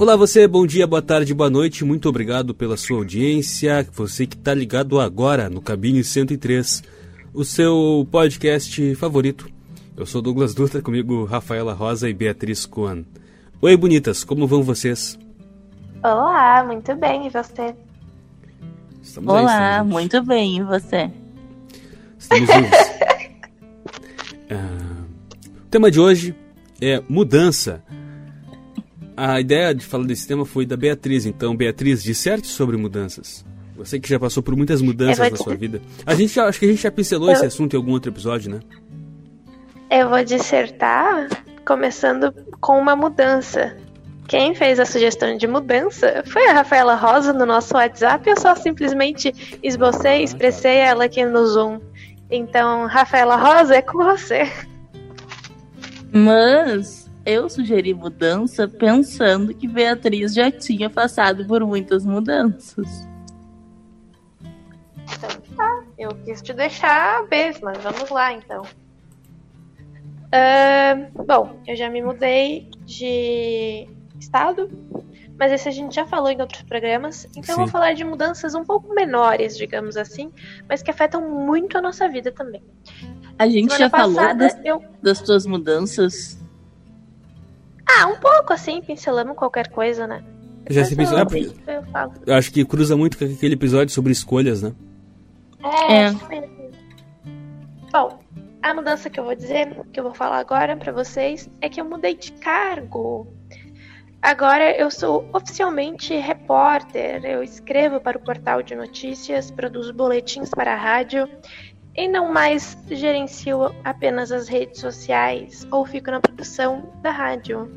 Olá você, bom dia, boa tarde, boa noite, muito obrigado pela sua audiência, você que está ligado agora no Cabine 103, o seu podcast favorito. Eu sou Douglas Dutra, comigo Rafaela Rosa e Beatriz Coan. Oi bonitas, como vão vocês? Olá, muito bem, e você? Estamos Olá, aí, muito bem, e você? Estamos vivos. ah, o tema de hoje é mudança a ideia de falar desse tema foi da Beatriz. Então, Beatriz, disserte sobre mudanças. Você que já passou por muitas mudanças na sua vida. A gente já, acho que a gente já pincelou eu... esse assunto em algum outro episódio, né? Eu vou dissertar começando com uma mudança. Quem fez a sugestão de mudança foi a Rafaela Rosa no nosso WhatsApp. Eu só simplesmente esbocei, expressei ela aqui no Zoom. Então, Rafaela Rosa, é com você. Mas eu sugeri mudança pensando que Beatriz já tinha passado por muitas mudanças. Então tá, eu quis te deixar beijo, mas vamos lá então. Uh, bom, eu já me mudei de estado, mas esse a gente já falou em outros programas, então Sim. eu vou falar de mudanças um pouco menores, digamos assim, mas que afetam muito a nossa vida também. A gente Semana já passada, falou das, eu... das tuas mudanças ah, um pouco assim, pincelamos qualquer coisa, né? Já se pensou, eu, eu, eu acho que cruza muito com aquele episódio sobre escolhas, né? É, é. Bom, a mudança que eu vou dizer, que eu vou falar agora para vocês, é que eu mudei de cargo. Agora eu sou oficialmente repórter. Eu escrevo para o portal de notícias, produzo boletins para a rádio e não mais gerencio apenas as redes sociais ou fico na produção da rádio.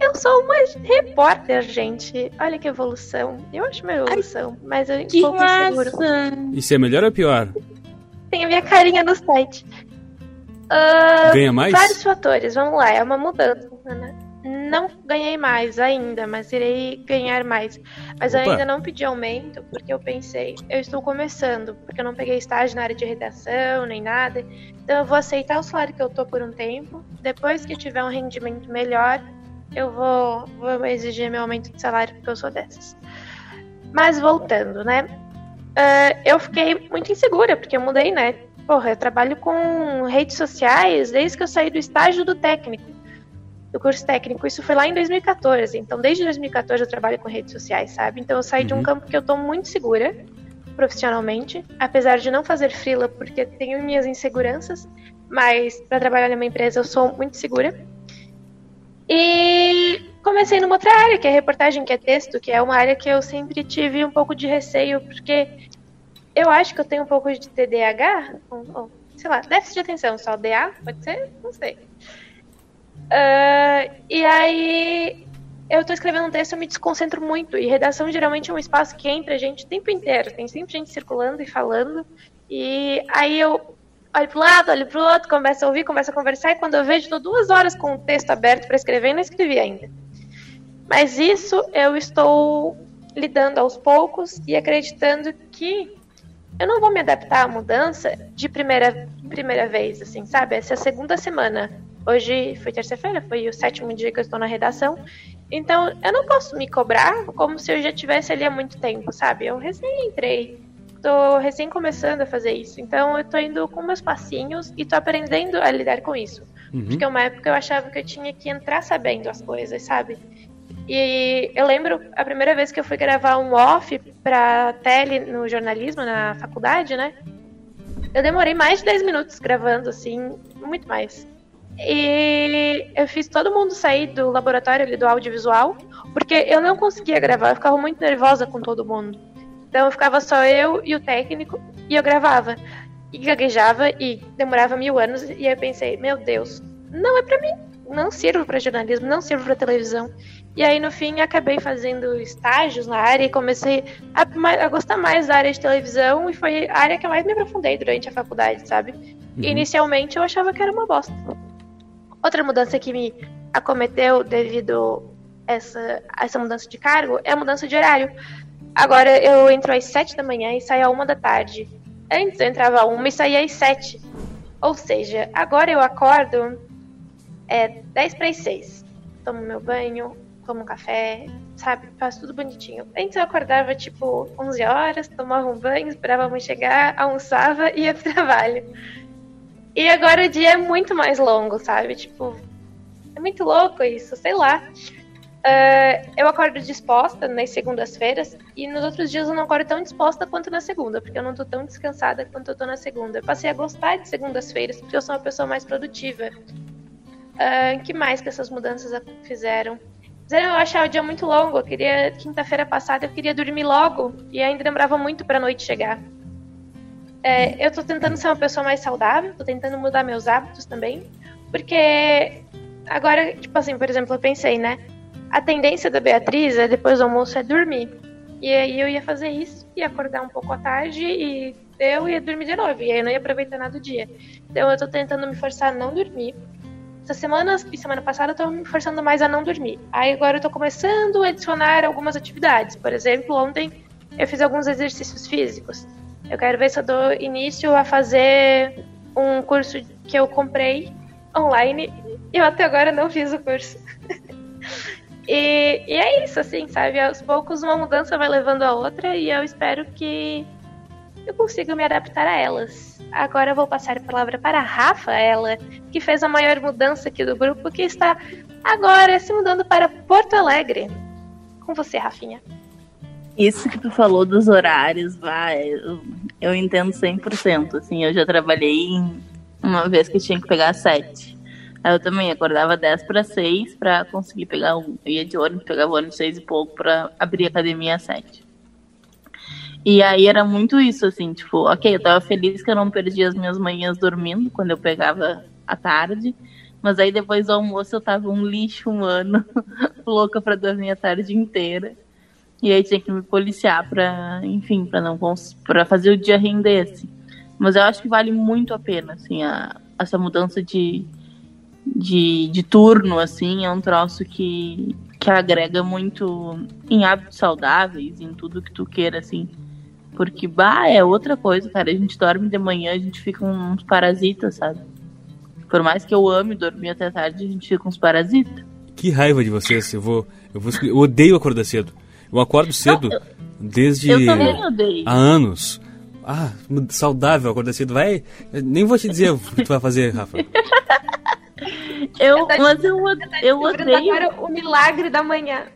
Eu sou uma repórter, gente. Olha que evolução. Eu acho uma evolução, Ai, mas eu que um pouco inseguro. Isso é melhor ou pior? Tem a minha carinha no site. Uh, Ganha mais? Vários fatores. Vamos lá, é uma mudança, né? Não ganhei mais ainda, mas irei ganhar mais. Mas Opa. eu ainda não pedi aumento, porque eu pensei, eu estou começando, porque eu não peguei estágio na área de redação, nem nada. Então eu vou aceitar o salário que eu tô por um tempo. Depois que tiver um rendimento melhor, eu vou, vou exigir meu aumento de salário, porque eu sou dessas. Mas voltando, né? Uh, eu fiquei muito insegura, porque eu mudei, né? Porra, eu trabalho com redes sociais desde que eu saí do estágio do técnico do curso técnico. Isso foi lá em 2014. Então, desde 2014 eu trabalho com redes sociais, sabe? Então, eu saí uhum. de um uhum. campo que eu tô muito segura profissionalmente, apesar de não fazer frila porque tenho minhas inseguranças, mas para trabalhar numa empresa eu sou muito segura. E comecei numa outra área, que é reportagem, que é texto, que é uma área que eu sempre tive um pouco de receio, porque eu acho que eu tenho um pouco de TDAH, ou, ou sei lá, déficit de atenção, só DA, pode ser? Não sei. Uh, e aí eu tô escrevendo um texto, eu me desconcentro muito. E redação geralmente é um espaço que entra gente o tempo inteiro. Tem sempre gente circulando e falando. E aí eu olho pro lado, olho pro outro, começo a ouvir, começo a conversar. E quando eu vejo, tô duas horas com o texto aberto para escrever e não escrevi ainda. Mas isso eu estou lidando aos poucos e acreditando que eu não vou me adaptar à mudança de primeira, primeira vez, assim, sabe? Essa é a segunda semana Hoje foi terça-feira, foi o sétimo dia que eu estou na redação. Então, eu não posso me cobrar como se eu já tivesse ali há muito tempo, sabe? Eu recém entrei, tô recém começando a fazer isso. Então, eu tô indo com meus passinhos e tô aprendendo a lidar com isso. Uhum. Porque uma época eu achava que eu tinha que entrar sabendo as coisas, sabe? E eu lembro a primeira vez que eu fui gravar um off pra tele no jornalismo, na faculdade, né? Eu demorei mais de 10 minutos gravando, assim, muito mais. E eu fiz todo mundo sair do laboratório ali do audiovisual, porque eu não conseguia gravar, eu ficava muito nervosa com todo mundo. Então eu ficava só eu e o técnico e eu gravava. E gaguejava e demorava mil anos. E aí eu pensei, meu Deus, não é pra mim. Não sirvo para jornalismo, não sirvo para televisão. E aí no fim acabei fazendo estágios na área e comecei a, a, gostar mais da área de televisão e foi a área que eu mais me aprofundei durante a faculdade, sabe? Uhum. Inicialmente eu achava que era uma bosta. Outra mudança que me acometeu devido a essa, a essa mudança de cargo é a mudança de horário. Agora eu entro às sete da manhã e saio às uma da tarde. Antes eu entrava às uma e saía às sete. Ou seja, agora eu acordo é, dez para as seis. Tomo meu banho, tomo café, sabe? Faço tudo bonitinho. Antes eu acordava tipo 11 horas, tomava um banho, esperava a mãe chegar, almoçava e ia pro trabalho. E agora o dia é muito mais longo, sabe? Tipo, é muito louco isso, sei lá. Uh, eu acordo disposta nas segundas-feiras e nos outros dias eu não acordo tão disposta quanto na segunda, porque eu não tô tão descansada quanto eu tô na segunda. Eu passei a gostar de segundas-feiras porque eu sou uma pessoa mais produtiva. Uh, que mais que essas mudanças fizeram? Fizeram eu achar o dia muito longo. Eu queria, quinta-feira passada, eu queria dormir logo e ainda demorava muito pra noite chegar. É, eu tô tentando ser uma pessoa mais saudável, tô tentando mudar meus hábitos também, porque agora, tipo assim, por exemplo, eu pensei, né? A tendência da Beatriz é depois do almoço é dormir. E aí eu ia fazer isso, ia acordar um pouco à tarde e eu ia dormir de novo. E aí eu não ia aproveitar nada do dia. Então eu tô tentando me forçar a não dormir. Essa semana e semana passada eu tô me forçando mais a não dormir. Aí agora eu tô começando a adicionar algumas atividades. Por exemplo, ontem eu fiz alguns exercícios físicos. Eu quero ver se eu dou início a fazer um curso que eu comprei online. Eu até agora não fiz o curso. E, e é isso, assim, sabe? Aos poucos uma mudança vai levando a outra e eu espero que eu consiga me adaptar a elas. Agora eu vou passar a palavra para a Rafa, ela que fez a maior mudança aqui do grupo, que está agora se mudando para Porto Alegre. Com você, Rafinha. Isso que tu falou dos horários, vai, eu, eu entendo 100%. Assim, eu já trabalhei uma vez que tinha que pegar sete. Aí eu também acordava 10 para 6 para conseguir pegar um. Eu ia de ônibus, pegava ônibus 6 e pouco para abrir a academia às 7. E aí era muito isso, assim, tipo, ok, eu tava feliz que eu não perdi as minhas manhãs dormindo quando eu pegava à tarde. Mas aí depois do almoço eu tava um lixo humano, louca pra dormir a tarde inteira. E aí tinha que me policiar pra, enfim, pra não para fazer o dia render, assim. Mas eu acho que vale muito a pena, assim, a, essa mudança de, de, de turno, assim, é um troço que, que agrega muito em hábitos saudáveis, em tudo que tu queira, assim. Porque, bah, é outra coisa, cara. A gente dorme de manhã, a gente fica uns parasitas, sabe? Por mais que eu ame dormir até tarde, a gente fica uns parasitas. Que raiva de vocês. Eu vou. Eu, vou, eu odeio acordar cedo. Eu acordo cedo Não, eu, desde eu odeio. há anos. Ah, saudável acordar cedo. Vai. Nem vou te dizer o que tu vai fazer, Rafa. Eu, mas eu, eu odeio. Agora o milagre da manhã.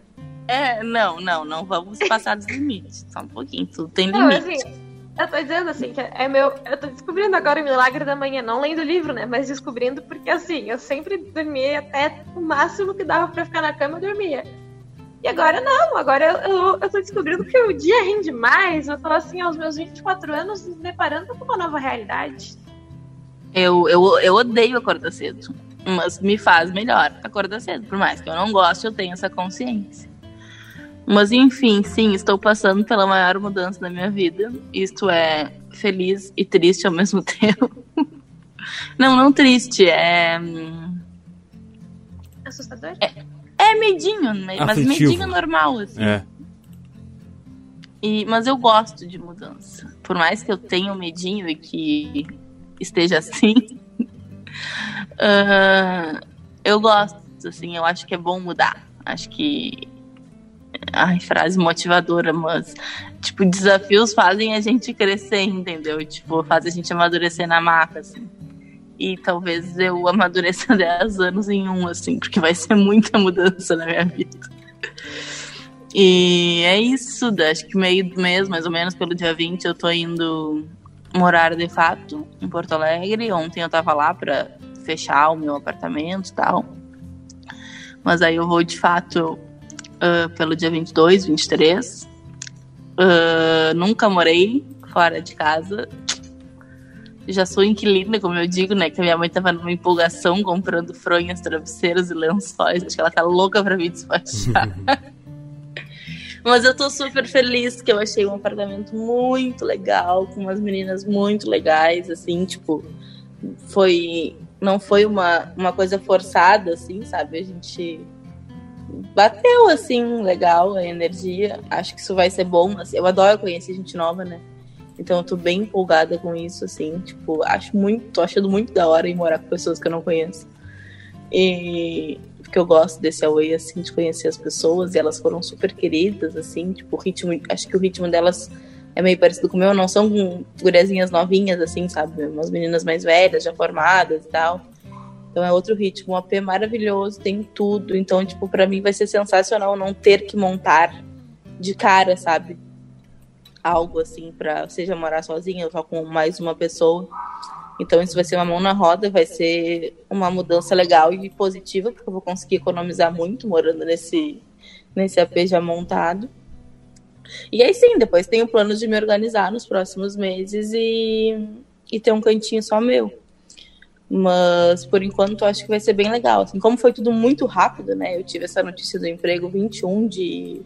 É, não, não, não vamos passar dos limites. Só um pouquinho, tudo tem limite. Não, assim, eu tô dizendo assim, que é meu. Eu tô descobrindo agora o milagre da manhã, não lendo o livro, né? Mas descobrindo porque assim, eu sempre dormia até o máximo que dava pra ficar na cama, eu dormia. E agora não, agora eu, eu, tô descobrindo que o dia rende mais. Eu tô assim, aos meus 24 anos, me deparando com uma nova realidade. Eu, eu, eu odeio acordar cedo mas me faz melhor acordar cedo. Por mais que eu não goste, eu tenho essa consciência. Mas enfim, sim, estou passando pela maior mudança da minha vida. Isto é feliz e triste ao mesmo tempo. não, não triste, é. Hum, Assustador? É, é medinho, mas medinho normal, assim. É. E, mas eu gosto de mudança. Por mais que eu tenha medinho e que esteja assim, Uh, eu gosto, assim, eu acho que é bom mudar. Acho que. Ai, frase motivadora, mas. Tipo, desafios fazem a gente crescer, entendeu? Tipo, faz a gente amadurecer na marca, assim. E talvez eu amadureça 10 anos em um, assim, porque vai ser muita mudança na minha vida. E é isso, acho que meio do mês, mais ou menos, pelo dia 20, eu tô indo morar de fato em Porto Alegre. Ontem eu tava lá pra fechar o meu apartamento e tal. Mas aí eu vou de fato uh, pelo dia 22, 23. Uh, nunca morei fora de casa. Já sou inquilina, como eu digo, né? Que a minha mãe tava numa empolgação comprando fronhas, travesseiros e lençóis. Acho que ela tá louca pra me despachar. Mas eu tô super feliz que eu achei um apartamento muito legal, com umas meninas muito legais, assim, tipo, foi não foi uma, uma coisa forçada, assim, sabe? A gente bateu, assim, legal a energia. Acho que isso vai ser bom. Assim, eu adoro conhecer gente nova, né? Então eu tô bem empolgada com isso, assim. Tipo, acho muito, tô achando muito da hora ir morar com pessoas que eu não conheço. E porque eu gosto desse away, assim, de conhecer as pessoas, e elas foram super queridas, assim, tipo, o ritmo, acho que o ritmo delas é meio parecido com o meu, não são guriazinhas novinhas, assim, sabe? Umas meninas mais velhas, já formadas e tal. Então é outro ritmo, um AP maravilhoso, tem tudo. Então, tipo, para mim vai ser sensacional não ter que montar de cara, sabe? Algo assim para seja morar sozinha ou com mais uma pessoa. Então isso vai ser uma mão na roda, vai ser uma mudança legal e positiva, porque eu vou conseguir economizar muito morando nesse nesse AP já montado. E aí sim, depois tenho plano de me organizar nos próximos meses e, e ter um cantinho só meu. Mas por enquanto acho que vai ser bem legal. Assim, como foi tudo muito rápido, né? Eu tive essa notícia do emprego 21 de,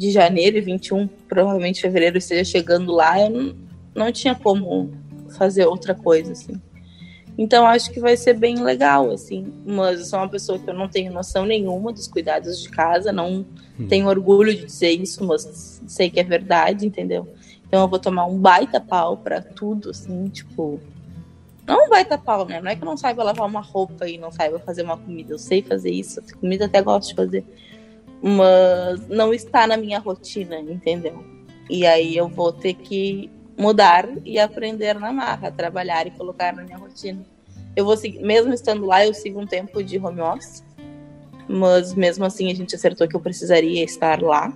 de janeiro e 21, provavelmente fevereiro esteja chegando lá. Eu não, não tinha como fazer outra coisa, assim. Então acho que vai ser bem legal, assim. Mas eu sou uma pessoa que eu não tenho noção nenhuma dos cuidados de casa, não hum. tenho orgulho de dizer isso, mas sei que é verdade, entendeu? Então eu vou tomar um baita pau para tudo, assim, tipo. Não um baita pau, né? Não é que eu não saiba lavar uma roupa e não saiba fazer uma comida. Eu sei fazer isso, comida até gosto de fazer. Mas não está na minha rotina, entendeu? E aí eu vou ter que mudar e aprender na marra, trabalhar e colocar na minha rotina. Eu vou seguir, mesmo estando lá, eu sigo um tempo de home office, mas mesmo assim a gente acertou que eu precisaria estar lá.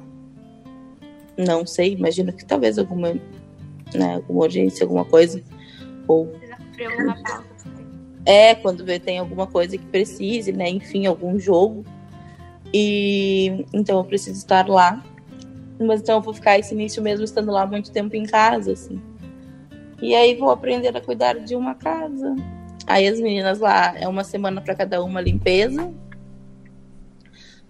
Não sei, imagino que talvez alguma, né, alguma urgência, alguma coisa. Ou. É, quando vê tem alguma coisa que precise, né? Enfim, algum jogo. E então eu preciso estar lá mas então eu vou ficar esse início mesmo estando lá muito tempo em casa, assim. E aí vou aprender a cuidar de uma casa. Aí as meninas lá, é uma semana para cada uma limpeza.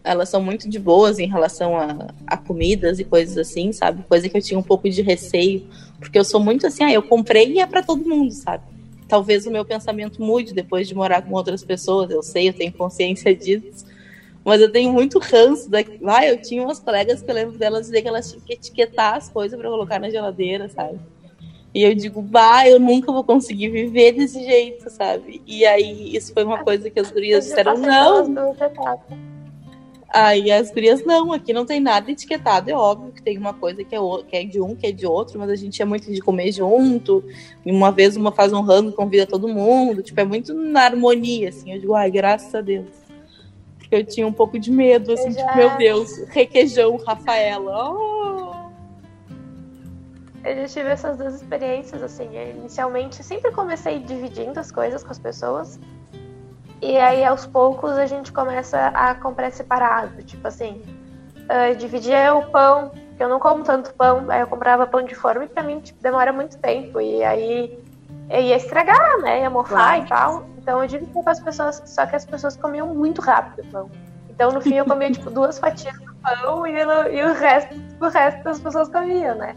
Elas são muito de boas em relação a, a comidas e coisas assim, sabe? Coisa que eu tinha um pouco de receio, porque eu sou muito assim, ah, eu comprei e é para todo mundo, sabe? Talvez o meu pensamento mude depois de morar com outras pessoas, eu sei, eu tenho consciência disso. Mas eu tenho muito ranço. Da... Ah, eu tinha umas colegas que eu lembro delas dizer que elas tinham que etiquetar as coisas para colocar na geladeira, sabe? E eu digo, bah, eu nunca vou conseguir viver desse jeito, sabe? E aí, isso foi uma coisa que as gurias disseram, não. Aí as gurias, não, aqui não tem nada etiquetado. É óbvio que tem uma coisa que é, que é de um, que é de outro, mas a gente é muito de comer junto. E uma vez uma faz um rango, convida todo mundo. Tipo, é muito na harmonia, assim. Eu digo, ai, graças a Deus que eu tinha um pouco de medo, assim, Exato. tipo, meu Deus, requeijão, Rafaela. Oh! Eu já tive essas duas experiências, assim. Inicialmente, sempre comecei dividindo as coisas com as pessoas. E aí, aos poucos, a gente começa a comprar separado. Tipo assim, uh, dividia o pão, que eu não como tanto pão. Aí eu comprava pão de forma e pra mim tipo, demora muito tempo. E aí ia estragar, né? Ia mofar claro. e tal. Então eu dividia com as pessoas, só que as pessoas comiam muito rápido o pão. Então no fim eu comia tipo duas fatias do pão e, e o resto, o resto das pessoas comiam, né?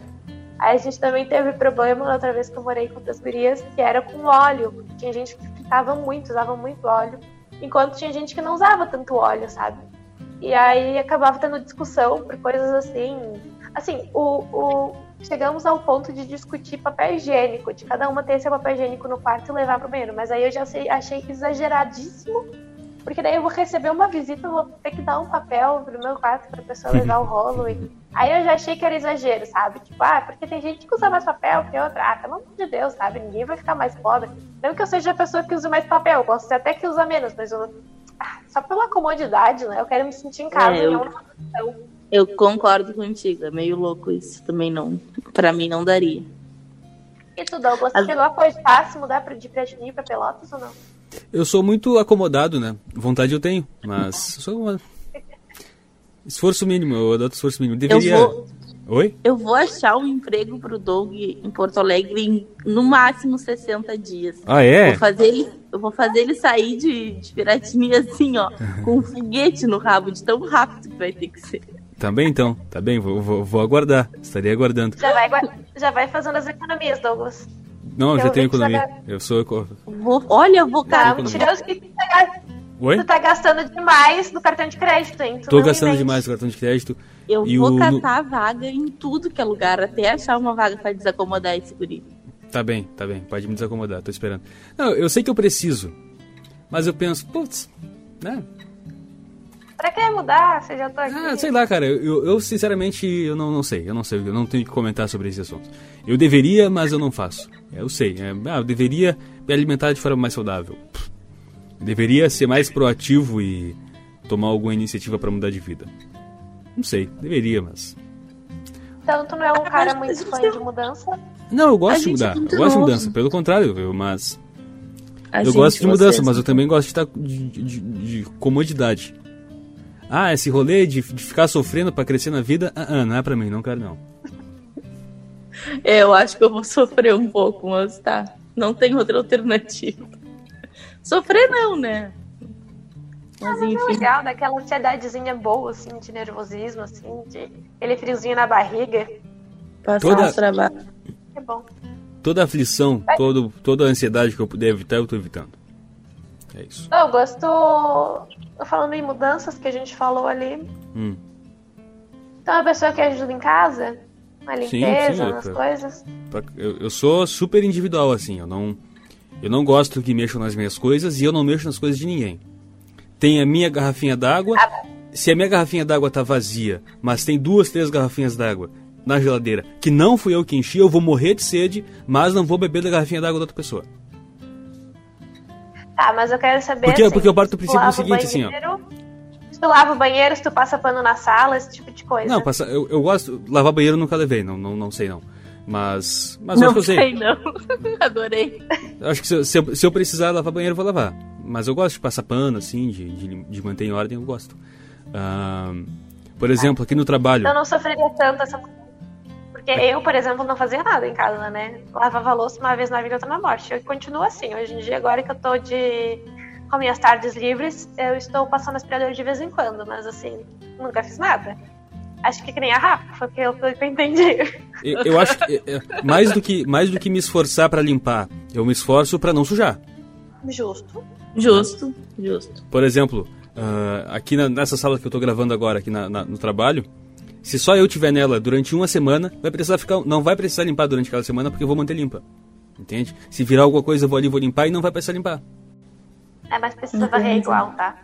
Aí a gente também teve problema na outra vez que eu morei com as gurias, que era com óleo. Tinha gente que ficava muito, usava muito óleo, enquanto tinha gente que não usava tanto óleo, sabe? E aí acabava tendo discussão por coisas assim. Assim, o, o chegamos ao ponto de discutir papel higiênico, de cada uma ter seu papel higiênico no quarto e levar pro banheiro. Mas aí eu já sei, achei exageradíssimo, porque daí eu vou receber uma visita, eu vou ter que dar um papel pro meu quarto pra pessoa levar o rolo. E... Aí eu já achei que era exagero, sabe? Tipo, ah, porque tem gente que usa mais papel que outra. Ah, pelo amor de Deus, sabe? Ninguém vai ficar mais pobre. Não que eu seja a pessoa que use mais papel, eu ser até que usa menos, mas eu... ah, só pela comodidade, né? Eu quero me sentir em casa, é, eu... não eu concordo contigo, é meio louco isso. Também não. Pra mim não daria. E tu, Douglas, As... chegou a cogitar se mudar de Piratini pra Pelotas ou não? Eu sou muito acomodado, né? Vontade eu tenho, mas sou uma... Esforço mínimo, eu adoto esforço mínimo. Deveria. Eu vou... Oi? Eu vou achar um emprego pro Doug em Porto Alegre em no máximo 60 dias. Ah, é? Vou fazer ele, eu vou fazer ele sair de, de Piratini assim, ó, com um foguete no rabo, de tão rápido que vai ter que ser. Também então, tá bem, vou, vou, vou aguardar, estaria aguardando. Já vai, já vai fazendo as economias, Douglas. Não, eu já tenho economia. Tá... Eu sou. Vou, olha, eu vou cara. Não, mentiroso que tu tá, Oi? tu tá gastando demais no cartão de crédito, hein? Tu Tô gastando demais no cartão de crédito. Eu vou o... catar vaga em tudo que é lugar, até achar uma vaga pra desacomodar esse guri. Tá bem, tá bem, pode me desacomodar, tô esperando. Não, eu sei que eu preciso, mas eu penso, putz, né? Pra que mudar? Você já tá aqui. Ah, sei lá, cara. Eu, eu sinceramente, eu não, não sei. Eu não sei. Eu não tenho que comentar sobre esse assunto. Eu deveria, mas eu não faço. Eu sei. É, ah, eu deveria me alimentar de forma mais saudável. Pff. Deveria ser mais proativo e tomar alguma iniciativa para mudar de vida. Não sei. Deveria, mas... Então tu não é um cara muito fã de mudança? Não, eu gosto de mudar. é eu gosto de mudança. Pelo contrário, eu, mas... A eu gente, gosto de mudança, vocês- mas eu também gosto de, estar de, de- de comodidade. Ah, esse rolê de, de ficar sofrendo pra crescer na vida, ah, ah, não é pra mim, não quero não. Eu acho que eu vou sofrer um pouco, mas tá. Não tem outra alternativa. Sofrer não, né? Mas É enfim. legal, daquela ansiedadezinha boa, assim, de nervosismo, assim, de aquele friozinho na barriga. Passar Toda- uns trabalhos. É bom. Toda aflição, todo, toda a ansiedade que eu puder evitar, eu tô evitando. É isso. Eu gosto. Falando em mudanças que a gente falou ali. Hum. Então, a pessoa que ajuda em casa, na Sim, limpeza, sim, é nas pra- coisas. Eu, eu sou super individual, assim, eu não. Eu não gosto que mexam nas minhas coisas e eu não mexo nas coisas de ninguém. Tem a minha garrafinha d'água. Se a minha garrafinha d'água tá vazia, mas tem duas, três garrafinhas d'água na geladeira, que não fui eu que enchi, eu vou morrer de sede, mas não vou beber da garrafinha d'água da outra pessoa. Tá, mas eu quero saber. Porque- assim, porque eu parto do se tu princípio lava seguinte, o assim, ó. banheiro, Se tu lava o banheiro, se tu passa pano na sala, esse tipo de coisa. Não, passa, eu, eu gosto. Lavar banheiro eu nunca levei, não, não, não sei não. Mas. Mas eu Não acho que eu sei. sei, não. Adorei. Acho que se, eu- se eu, se eu precisar lavar banheiro, eu vou lavar. Mas eu gosto de passar pano, assim, de, de, de manter em ordem, eu gosto. Ah, por exemplo, aqui no trabalho. Eu não sofreria tanto essa Porque eu, por exemplo, não fazia nada em casa, né? Lavava a louça uma vez na vida, outra na morte. Eu continuo assim. Hoje em dia, agora que eu tô de... com minhas tardes livres, eu estou passando aspirador de vez em quando, mas assim, nunca fiz nada. Acho que que nem a Rafa, foi o que eu, entendi. Eu, eu acho que mais do que mais do que me esforçar pra limpar, eu me esforço pra não sujar. Justo. Justo, justo. Por exemplo, ah, aqui na- nessa sala que eu tô gravando agora aqui na- na- no trabalho, se só eu tiver nela durante uma semana, vai precisar ficar, não vai precisar limpar durante aquela semana porque eu vou manter limpa. Entende? Se virar alguma coisa, eu vou ali vou limpar e não vai precisar limpar. É, mas precisa varrer igual, tá?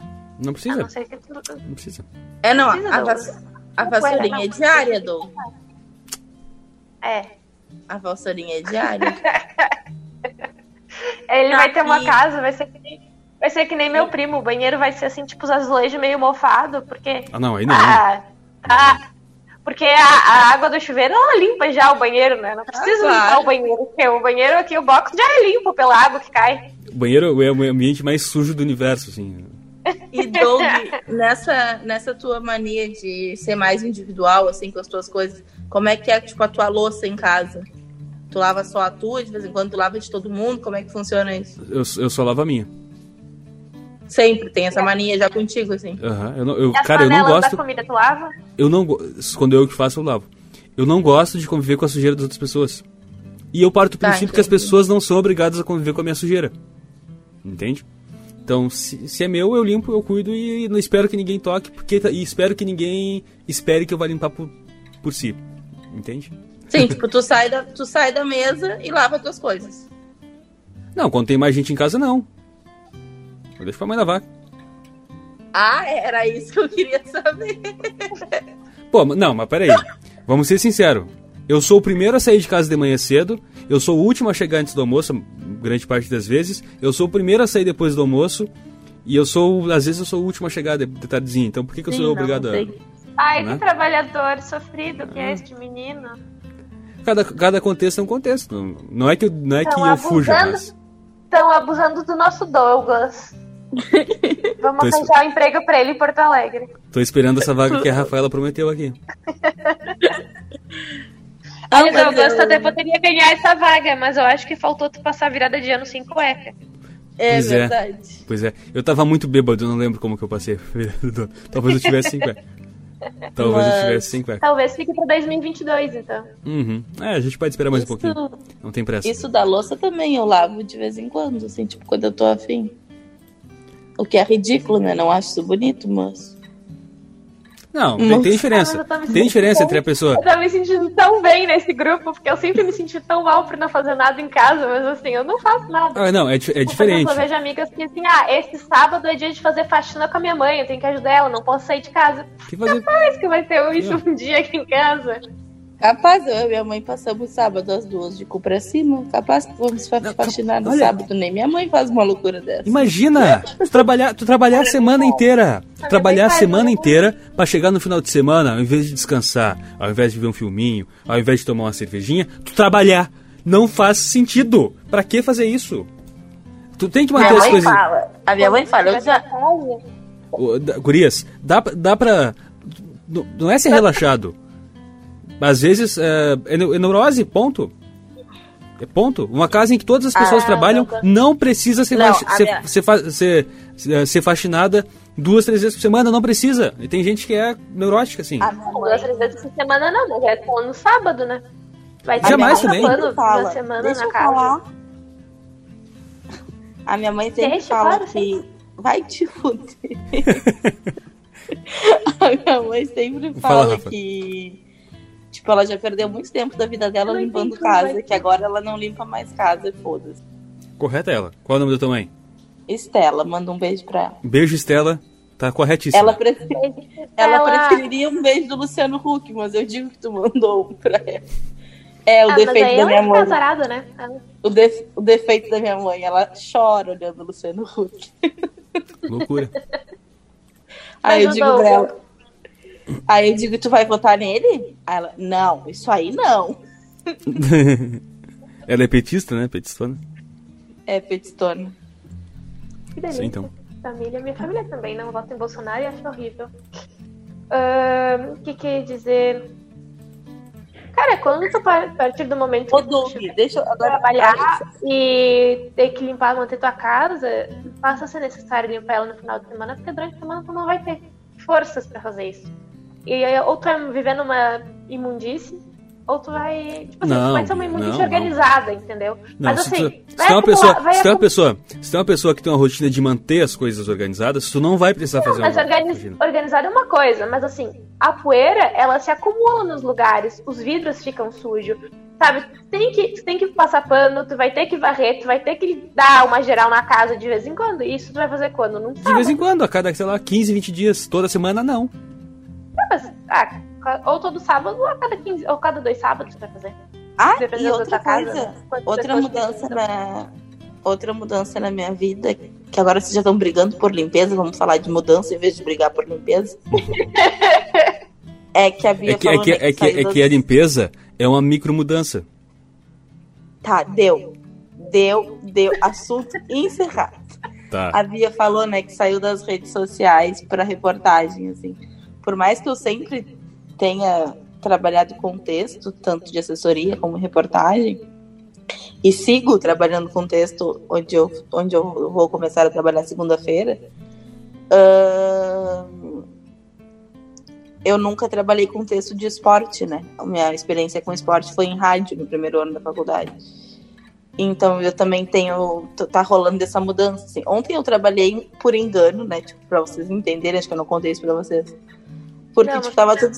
Não A precisa. não ser que tu... Não precisa. É, não, a, Precisa, a, Douglas. vas- a vassourinha é diária, Dom. É. A vassourinha é diária. Ele Tá vai ter uma aqui. casa, vai ser que nem, vai ser que nem meu primo. O banheiro vai ser assim, tipo, os azulejos meio mofado, porque. Ah, não, aí não. Ah, tá. Porque a, a água do chuveiro ela limpa já o banheiro, né? Não precisa claro. limpar o banheiro, porque o banheiro aqui, o box já é limpo pela água que cai. O banheiro é o ambiente mais sujo do universo, assim. E Doug, nessa, nessa tua mania de ser mais individual, assim, com as tuas coisas, como é que é, tipo, a tua louça em casa? Tu lava só a tua, de vez em quando tu lava de todo mundo? Como é que funciona isso? Eu, eu só lavo a minha. Sempre tem essa mania já contigo, assim. Aham. Eu não- eu- cara, eu não gosto. da comida tu lava? Eu não Quando eu que faço, eu lavo. Eu não gosto de conviver com a sujeira das outras pessoas. E eu parto do Tá, princípio que as pessoas não são obrigadas a conviver com a minha sujeira. Entende? Então, se, se é meu, eu limpo, eu cuido e não espero que ninguém toque, porque e espero que ninguém espere que eu vá limpar por, por si. Entende? Sim, tipo, tu sai, da, tu sai da mesa e lava as tuas coisas. Não, quando tem mais gente em casa, não. Eu deixo pra mãe lavar. Ah, era isso que eu queria saber. Pô, mas- não, mas peraí. Vamos ser sinceros. Eu sou o primeiro a sair de casa de manhã cedo. Eu sou o último a chegar antes do almoço, grande parte das vezes. Eu sou o primeiro a sair depois do almoço. E eu sou, às vezes, eu sou o último a chegar de, de tardezinha. Então por que, que eu Sim, sou não, obrigado a. Ai, Né? que trabalhador sofrido que é Hum. este menino. Cada, cada contexto é um contexto. Não- é que, eu- não é que eu fuja, mas. Estão abusando do nosso Douglas. Vamos Tô arranjar um emprego pra ele em Porto Alegre. Tô esperando essa vaga que a Rafaela prometeu aqui. Olha, Douglas, eu- tu até poderia ganhar essa vaga, mas eu acho que faltou tu passar a virada de ano sem cueca. É Pois é. verdade. Pois é. Eu tava muito bêbado, eu não lembro como que eu passei. Talvez eu tivesse sem cueca. Talvez eu Mas- tivesse sem cueca. Talvez fique pra 2022, então. Uhum. É, a gente pode esperar mais um pouquinho. Isso, Não tem pressa. isso da louça também eu lavo de vez em quando, assim, tipo, quando eu tô afim. O que é ridículo, né? Não acho isso bonito, mas. Não, tem, tem diferença. Ah, tem diferença entre a pessoa. Eu tô me sentindo tão bem nesse grupo, porque eu sempre me senti tão mal por não fazer nada em casa, mas assim, eu não faço nada. Ah, não, é, é diferente. Eu vejo amigas que assim, ah, esse sábado é dia de fazer faxina com a minha mãe, eu tenho que ajudar ela, não posso sair de casa. Que fazer... Capaz que vai ter isso um dia aqui em casa. Capaz, eu e minha mãe passamos sábado as duas de cu pra cima. Capaz que vamos fa faxinar no Olha, sábado. Nem minha mãe faz uma loucura dessa. Imagina! tu trabalhar, tu trabalhar a semana inteira. Tu trabalhar a semana inteira pra chegar no final de semana, ao invés de descansar, ao invés de ver um filminho, ao invés de tomar uma cervejinha, tu trabalhar. Não faz sentido. Pra que fazer isso? Tu tem que manter minha as coisas. Fala. A minha mãe fala, eu já. Gurias, dá, dá pra. Não é ser relaxado. Às vezes é, é, é neurose, ponto. É ponto. Uma casa em que todas as pessoas ah, trabalham não, não precisa ser, não, ser, minha... ser, ser, é, ser, faxinada duas, três vezes por semana, não precisa. E tem gente que é neurótica, assim. Ah, duas, três vezes por semana não, mas é no sábado, né? Vai ter Jamais também. Uma semana Deixa na casa. Falar. A minha mãe sempre Deixa, fala claro, que sim. vai te fuder. a minha mãe sempre fala, fala que Tipo, ela já perdeu muito tempo da vida dela limpando casa, que agora ela não limpa mais casa, foda-se. Correta ela. Qual é o nome da tua mãe? Estela, manda um beijo pra ela. Beijo, Estela. Tá corretíssimo. Ela, prefer... ela preferiria um beijo do Luciano Huck, mas eu digo que tu mandou um pra ela. É, o ah, defeito da minha é mãe. Casarado, né? O, de... o defeito da minha mãe, ela chora olhando o Luciano Huck. Loucura. Aí eu digo pra ela, Aí eu digo, tu vai votar nele? Aí ela, não, isso aí não. ela é petista, né? Petistona. É, petistona. Que delícia. Sim, então. Família. Minha família também não vota em Bolsonaro e acha horrível. O uh, que quer dizer? Cara, quando tu a partir do momento Ô, que Doug, tu deixa eu agora trabalhar e ter que limpar, manter tua casa, passa a ser necessário limpar ela no final de semana, porque durante a semana tu não vai ter forças para fazer isso. E ou tu vai viver numa imundície, ou tu vai. Tipo assim, não, vai ser uma imundície não, organizada, não. entendeu? Não, Mas assim. Tu, se, tem uma pessoa, se, uma pessoa, se uma pessoa que tem uma rotina de manter as coisas organizadas, tu não vai precisar fazer mas uma organiz, organizar é uma coisa, mas assim, a poeira, ela se acumula nos lugares, os vidros ficam sujos. Sabe, tu tem que, tu tem que passar pano, tu vai ter que varrer, tu vai ter que dar uma geral na casa de vez em quando. E isso tu vai fazer quando? Não De vez em quando, a cada, sei lá, 15, 20 dias, toda semana não. Ah, ou todo sábado, ou a cada 15, ou cada dois sábados vai fazer. Ah, e outra coisa, casa, outra mudança na outra mudança na minha vida, que agora vocês já estão brigando por limpeza, vamos falar de mudança em vez de brigar por limpeza. é que a Bia é que, é que, é que, é que a limpeza é uma micro mudança. Tá, deu. Deu, deu. Assunto encerrado. Tá. A Bia falou, né, que saiu das redes sociais para reportagem, assim por mais que eu sempre tenha trabalhado com texto, tanto de assessoria como reportagem, e sigo trabalhando com texto onde eu, onde eu vou começar a trabalhar segunda-feira, eu nunca trabalhei com texto de esporte, né? A minha experiência com esporte foi em rádio no primeiro ano da faculdade. Então eu também tenho. tá rolando essa mudança. Assim. Ontem eu trabalhei por engano, né? Tipo, pra vocês entenderem, acho que eu não contei isso pra vocês. Porque, não, tipo, tava tudo,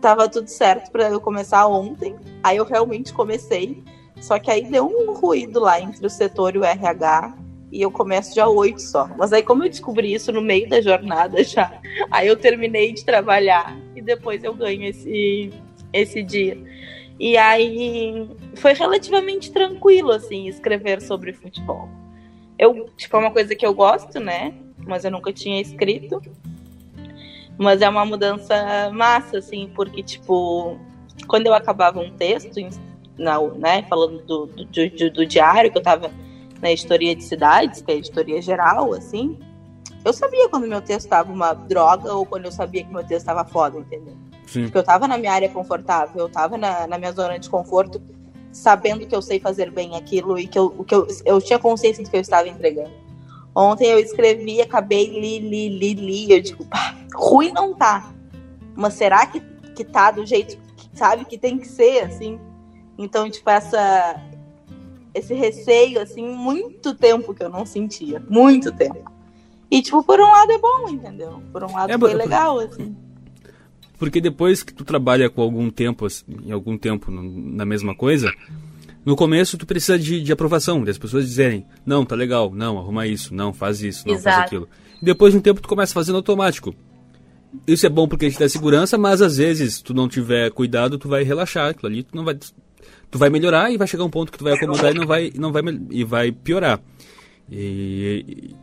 tava tudo certo para eu começar ontem. Aí eu realmente comecei. Só que aí deu um ruído lá entre o setor e o RH. E eu começo dia 8 só. Mas aí, como eu descobri isso no meio da jornada já, aí eu terminei de trabalhar e depois eu ganho esse, esse dia. E aí foi relativamente tranquilo, assim, escrever sobre futebol. Eu, tipo, é uma coisa que eu gosto, né? Mas eu nunca tinha escrito. Mas é uma mudança massa, assim, porque, tipo, quando eu acabava um texto, na, né, falando do, do, do, do diário, que eu tava na editoria de cidades, que é a editoria geral, assim, eu sabia quando meu texto estava uma droga ou quando eu sabia que meu texto estava foda, entendeu? Sim. Porque eu tava na minha área confortável, eu tava na, na minha zona de conforto, sabendo que eu sei fazer bem aquilo e que eu, que eu, eu tinha consciência do que eu estava entregando. Ontem eu escrevi, acabei, li, li, li, li. Eu digo, pá, ruim não tá. Mas será que, que tá do jeito, que, sabe, que tem que ser, assim? Então, tipo, essa, esse receio, assim, muito tempo que eu não sentia. Muito tempo. E, tipo, por um lado é bom, entendeu? Por um lado é, foi legal, assim. Porque depois que tu trabalha com algum tempo, assim, em algum tempo na mesma coisa, no começo tu precisa de, de aprovação, das pessoas dizerem, não, tá legal, não, arruma isso, não, faz isso, não, Exato. faz aquilo. Depois de um tempo tu começa fazendo automático. Isso é bom porque te dá segurança, mas às vezes, tu não tiver cuidado, tu vai relaxar aquilo ali, tu não vai tu vai melhorar e vai chegar um ponto que tu vai acomodar e não vai não vai e vai piorar. E, e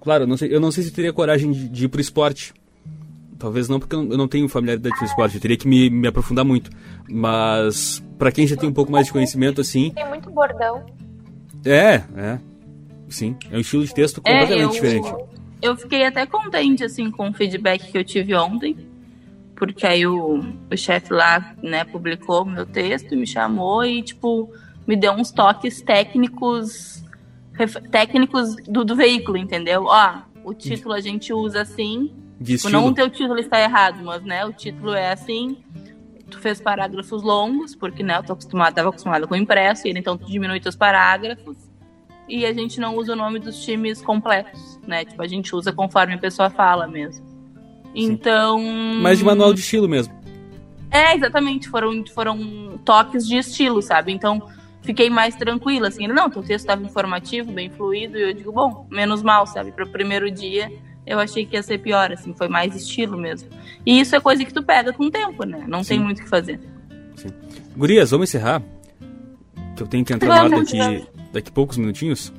claro, eu não sei, eu não sei se eu teria coragem de, de ir pro esporte. Talvez não, porque eu não tenho familiaridade com o esporte, eu teria que me, me aprofundar muito. Mas para quem já tem um pouco mais de conhecimento assim, Tem muito bordão. é, é. Sim, é um estilo de texto É, completamente eu, diferente. eu fiquei até contente, assim, com o feedback que eu tive ontem. Porque aí o, o chefe lá, né, publicou o meu texto, me chamou e, tipo, me deu uns toques técnicos técnicos do, do veículo, entendeu? Ó, o título a gente usa assim. De Tipo, não o teu título está errado, mas, né, o título é assim. Tu fez parágrafos longos, porque, né, eu tô acostumada, tava acostumada com o impresso, e ele, então tu diminui teus parágrafos. E a gente não usa o nome dos times completos, né? Tipo, a gente usa conforme a pessoa fala mesmo. Então. Mas de manual de estilo mesmo. É, exatamente. Foram, foram toques de estilo, sabe? Então, fiquei mais tranquila, assim. Não, teu texto estava informativo, bem fluido, e eu digo, bom, menos mal, sabe? Para o primeiro dia, eu achei que ia ser pior, assim, foi mais estilo mesmo. E isso é coisa que tu pega com o tempo, né? Não tem Sim. muito o que fazer. Gurias, vamos encerrar? Que eu tenho que entrar Vamos, daqui, vamos. daqui poucos minutinhos.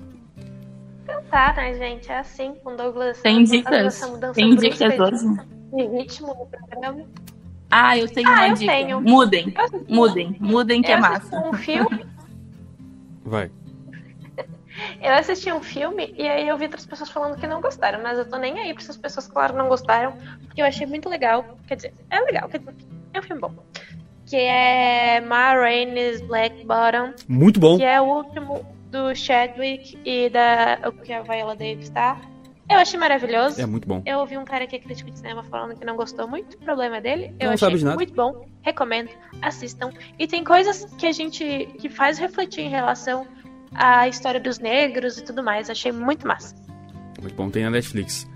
Tá, né, gente? É assim com Douglas. Tem Douglas, dicas? mudança Tem dicas hoje? Ritmo programa. Ah, eu tenho Ah, uma eu dica. tenho. Mudem, mudem, mudem que é eu assisti massa. um filme, Vai. Eu assisti um filme e aí eu vi outras pessoas falando que não gostaram, mas eu tô nem aí pra essas pessoas, claro, não gostaram, porque eu achei muito legal. Quer dizer, é legal, quer dizer, é um filme bom. Que é Ma Rainey's Black Bottom, Muito bom. que é o último do Chadwick e da o que a Viola Davis tá. Eu achei maravilhoso. É muito bom. Eu ouvi um cara que é crítico de cinema falando que não gostou muito, problema dele. Eu Não achei sabe de nada. muito bom, recomendo, assistam. E tem coisas que a gente que faz refletir em relação à história dos negros e tudo mais. Achei muito massa. Muito bom. Tem na Netflix.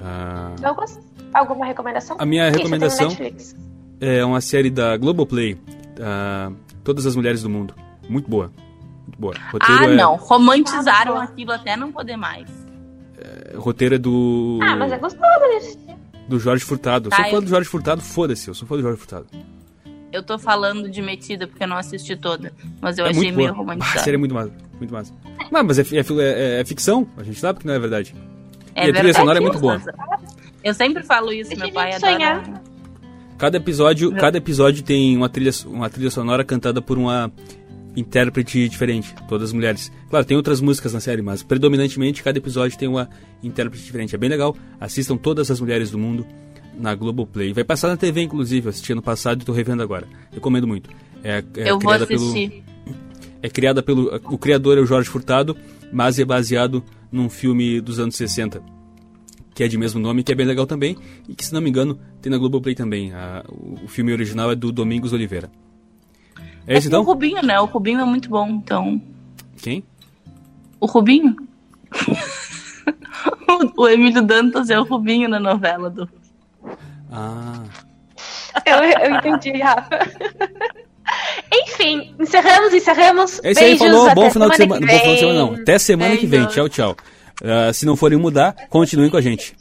Ah, Douglas, alguma recomendação? a minha Isso, recomendação Netflix. é uma série da Globoplay. ah, Todas as Mulheres do Mundo. Muito boa. Muito boa. Roteiro Ah, é, não. Romantizaram Ah, aquilo até não poder mais. o roteiro é do. Ah, mas é gostoso desse. Do Jorge Furtado. Eu Tá, sou fã eu- do Jorge Furtado, foda-se, eu sou fã do Jorge Furtado. Eu tô falando de Metida porque eu não assisti toda. Mas eu é achei muito meio boa. Ah, a romantizado. série é muito massa. Muito massa. Mas, mas é, é é- é ficção, a gente sabe que não é verdade. É E a trilha sonora é muito boa. Eu sempre falo isso, Deixa meu pai adora. sonhar. Cada episódio, cada episódio tem uma trilha, uma trilha sonora cantada por uma intérprete diferente, todas mulheres. Claro, tem outras músicas na série, mas predominantemente cada episódio tem uma intérprete diferente. É bem legal. Assistam todas as mulheres do mundo na Globoplay. Vai passar na TV, inclusive. Eu assisti ano passado e estou revendo agora. Recomendo muito. É, é eu vou criada pelo, assistir. É criada pelo. O criador é o Jorge Furtado, mas é baseado num filme dos anos 60. Que é de mesmo nome, que é bem legal também. E que, se não me engano, tem na Globoplay também. A- o, o filme original é do Domingos Oliveira. É com o então? Rubinho, né? O Rubinho é muito bom, então. Quem? O Rubinho? o, o Emílio Dantas é o Rubinho na novela do. Ah. Eu, eu entendi, Rafa. Enfim, encerramos, encerramos. É isso aí, falou. até Bom final de semana Bom final de semana não. Até semana que vem. Tchau, tchau. Ah, se não forem mudar, continuem com a gente.